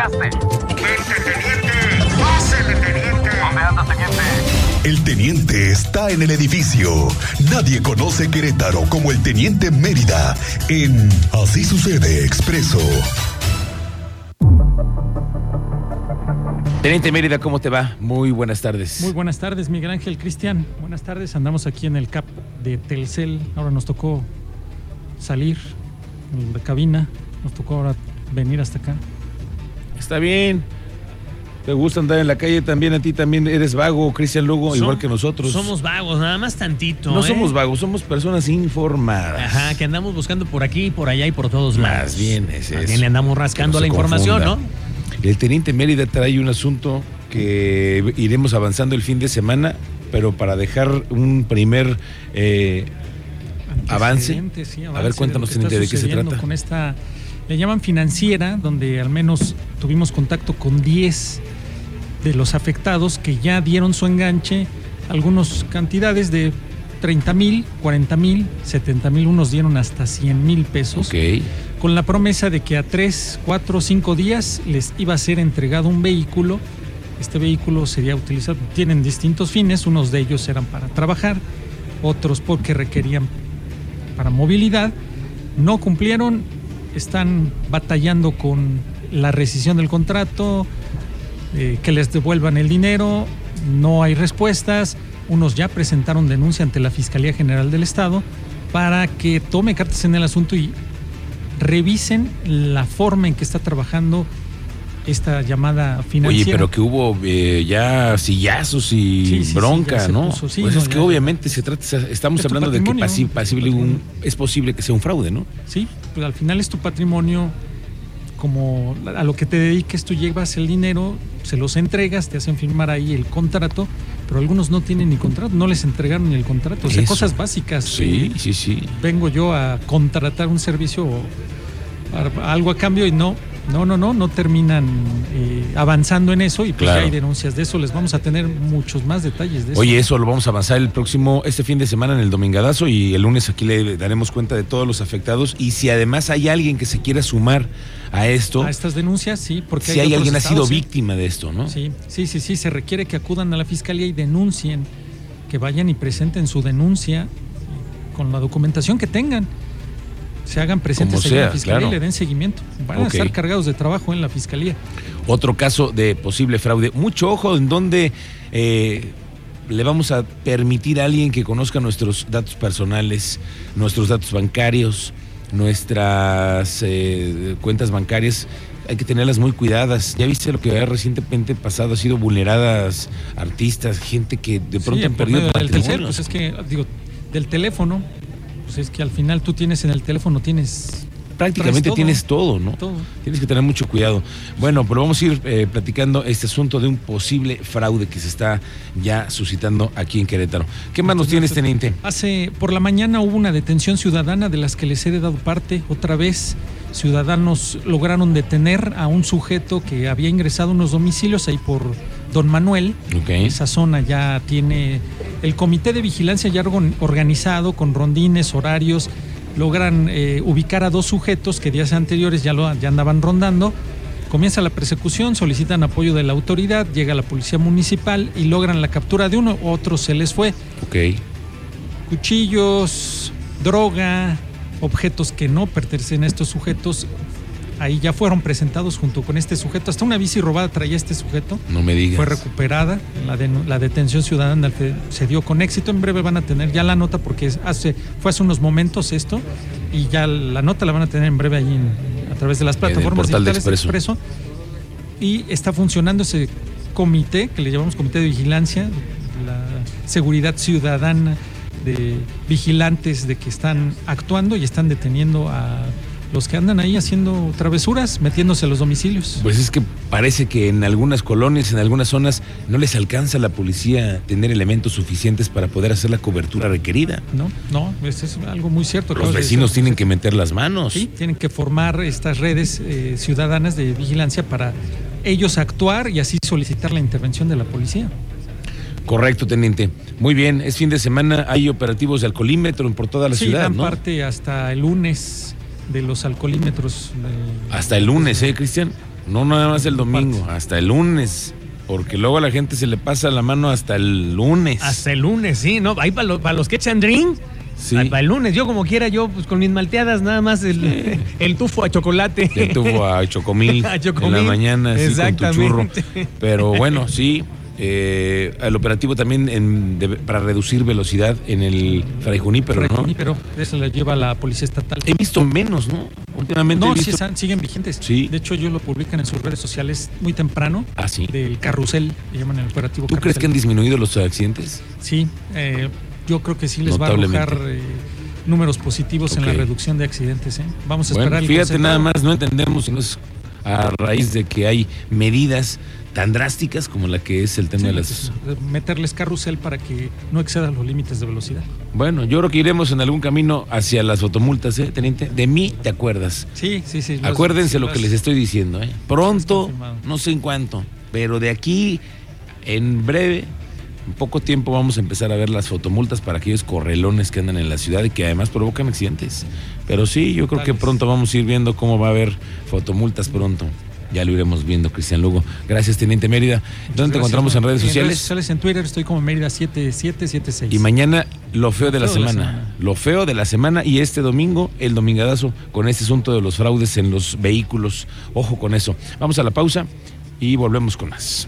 llegaste? ¡Vente, teniente! ¡Pásele, teniente! ¿Dónde anda, teniente? El teniente está en el edificio. Nadie conoce Querétaro como el teniente Mérida en Así sucede expreso. Teniente Mérida, ¿cómo te va? Muy buenas tardes. Muy buenas tardes, Miguel Ángel Cristian. Buenas tardes, andamos aquí en el CAP de Telcel. Ahora nos tocó salir en la cabina, nos tocó ahora venir hasta acá. Está bien. ¿Te gusta andar en la calle también? ¿A ti también eres vago, Cristian Lugo, igual que nosotros? Somos vagos, nada más tantito. No ¿eh? somos vagos, somos personas informadas. Ajá, que andamos buscando por aquí, por allá y por todos lados. Más bien es Más bien le andamos rascando no la información, confunda. ¿no? El teniente Mérida trae un asunto que iremos avanzando el fin de semana, pero para dejar un primer eh, avance. A ver, cuéntanos, de teniente, ¿de qué se trata? Con esta, le llaman financiera, donde al menos tuvimos contacto con 10 de los afectados que ya dieron su enganche, algunas cantidades de 30 mil, 40 mil, 70 mil, unos dieron hasta 100 mil pesos. Con la promesa de que a 3, 4, 5 días les iba a ser entregado un vehículo. Este vehículo sería utilizado, tienen distintos fines, unos de ellos eran para trabajar, otros porque requerían para movilidad. No cumplieron, están batallando con la rescisión del contrato, eh, que les devuelvan el dinero, no hay respuestas. Unos ya presentaron denuncia ante la Fiscalía General del Estado para que tome cartas en el asunto y revisen la forma en que está trabajando esta llamada Oye, financiera. pero que hubo eh, ya sillazos y Sí, bronca, ¿no? puso, pues no, es que obviamente se trata, estamos hablando de que pasi- pasible un- es posible que sea un fraude, ¿no? Sí, pues al final es tu patrimonio, como a lo que te dediques, tú llevas el dinero, se los entregas, te hacen firmar ahí el contrato, pero algunos no tienen ni contrato, no les entregaron ni el contrato, o sea, Eso. cosas básicas. Sí, sí, sí. vengo yo a contratar un servicio o algo a cambio y no, no, no, no, no terminan eh, avanzando en eso y pues Claro. ya hay denuncias de eso, les vamos a tener muchos más detalles de eso. Oye, eso lo vamos a avanzar el próximo, este fin de semana en el Domingadazo y el lunes aquí le daremos cuenta de todos los afectados y si además hay alguien que se quiera sumar a esto, a estas denuncias, sí, porque si hay alguien ha sido estados, víctima de esto, ¿no? Sí, sí, sí, sí, se requiere que acudan a la fiscalía y denuncien, que vayan y presenten su denuncia con la documentación que tengan. Se hagan presentes en la fiscalía claro. y le den seguimiento. Van a estar cargados de trabajo en la fiscalía. Otro caso de posible fraude. Mucho ojo en donde eh, le vamos a permitir a alguien que conozca nuestros datos personales, nuestros datos bancarios, nuestras eh, cuentas bancarias. Hay que tenerlas muy cuidadas. Ya viste lo que ha recientemente pasado, ha sido vulneradas artistas, gente que de pronto Sí, han perdido del patrimonio. pues es que, digo, del teléfono, pues es que al final tú tienes en el teléfono, tienes Prácticamente todo. tienes todo, ¿no? todo. Tienes que tener mucho cuidado. Bueno, pero vamos a ir eh, platicando este asunto de un posible fraude que se está ya suscitando aquí en Querétaro. ¿Qué más nos tienes, teniente? Hace, por la mañana hubo una detención ciudadana de las que les he dado parte. Otra vez, ciudadanos lograron detener a un sujeto que había ingresado a unos domicilios ahí por Don Manuel. Ok. Esa zona ya tiene el comité de vigilancia ya organ- organizado con rondines, horarios. Logran eh, ubicar a dos sujetos que días anteriores ya, lo, ya andaban rondando. Comienza la persecución, solicitan apoyo de la autoridad, llega la policía municipal y logran la captura de uno, otro se les fue Ok. cuchillos, droga, objetos que no pertenecen a estos sujetos. Ahí ya fueron presentados junto con este sujeto. Hasta una bici robada traía este sujeto. No me digas. Fue recuperada. La, detención ciudadana se dio con éxito. En breve van a tener ya la nota porque hace, fue hace unos momentos esto. Y ya la nota la van a tener en breve ahí en- a través de las el plataformas portal de digitales Expreso. Y está funcionando ese comité que le llamamos comité de vigilancia, la seguridad ciudadana de vigilantes de que están actuando y están deteniendo a los que andan ahí haciendo travesuras, metiéndose a los domicilios. Pues es que parece que en algunas colonias, en algunas zonas, no les alcanza a la policía tener elementos suficientes para poder hacer la cobertura requerida. No, no, eso es algo muy cierto. Los vecinos tienen que meter las manos. Sí, tienen que formar estas redes eh, ciudadanas de vigilancia para ellos actuar y así solicitar la intervención de la policía. Correcto, teniente. Muy bien, es fin de semana, hay operativos de alcoholímetro por toda la sí, ciudad, ¿no? parte hasta el lunes de los alcoholímetros. eh, Hasta el lunes, ¿eh, Cristian? No nada más el domingo, hasta el lunes. Porque luego a la gente se le pasa la mano hasta el lunes. Hasta el lunes, sí, ¿no? Ahí para los, que echan drink. Sí. Para el lunes, yo como quiera, yo pues con mis malteadas, nada más el, el tufo a chocolate. Ya tuvo a Chocomil, A Chocomil, en la mañana, así con tu churro. Pero bueno, sí. Eh, el operativo también en- de- para reducir velocidad en el Fray Junípero, ¿no? Pero eso la lleva la policía estatal. He visto menos, ¿no? Últimamente No, he sí visto... están- siguen vigentes. Sí. De hecho, ellos lo publican en sus redes sociales muy temprano. Ah, sí. Del carrusel, le llaman el operativo ¿Tú crees que han disminuido los accidentes? Sí, eh, yo creo que sí les va a arrojar eh, números positivos en la reducción de accidentes. ¿eh? Vamos a Bueno, esperar el fíjate nada más, no entendemos si no es a raíz de que hay medidas tan drásticas como la que es el tema Sí, de las... pues, meterles carrusel para que no excedan los límites de velocidad. Bueno, yo creo que iremos en algún camino hacia las fotomultas, ¿eh, teniente? De mí te acuerdas. Sí, sí, sí. los- Acuérdense sí, lo que les estoy diciendo, ¿eh? Pronto, no sé en cuánto, pero de aquí, en breve, en poco tiempo vamos a empezar a ver las fotomultas para aquellos correlones que andan en la ciudad y que además provocan accidentes. Pero sí, yo creo que pronto vamos a ir viendo cómo va a haber fotomultas pronto. Ya lo iremos viendo, Cristian Lugo. Gracias, Teniente Mérida. ¿Dónde te encontramos en redes En sociales? redes sociales, en Twitter estoy como Mérida 7776. Y mañana lo feo de la feo de la semana. semana. Lo feo de la semana y este domingo el domingadazo con este asunto de los fraudes en los vehículos. Ojo con eso. Vamos a la pausa y volvemos con más.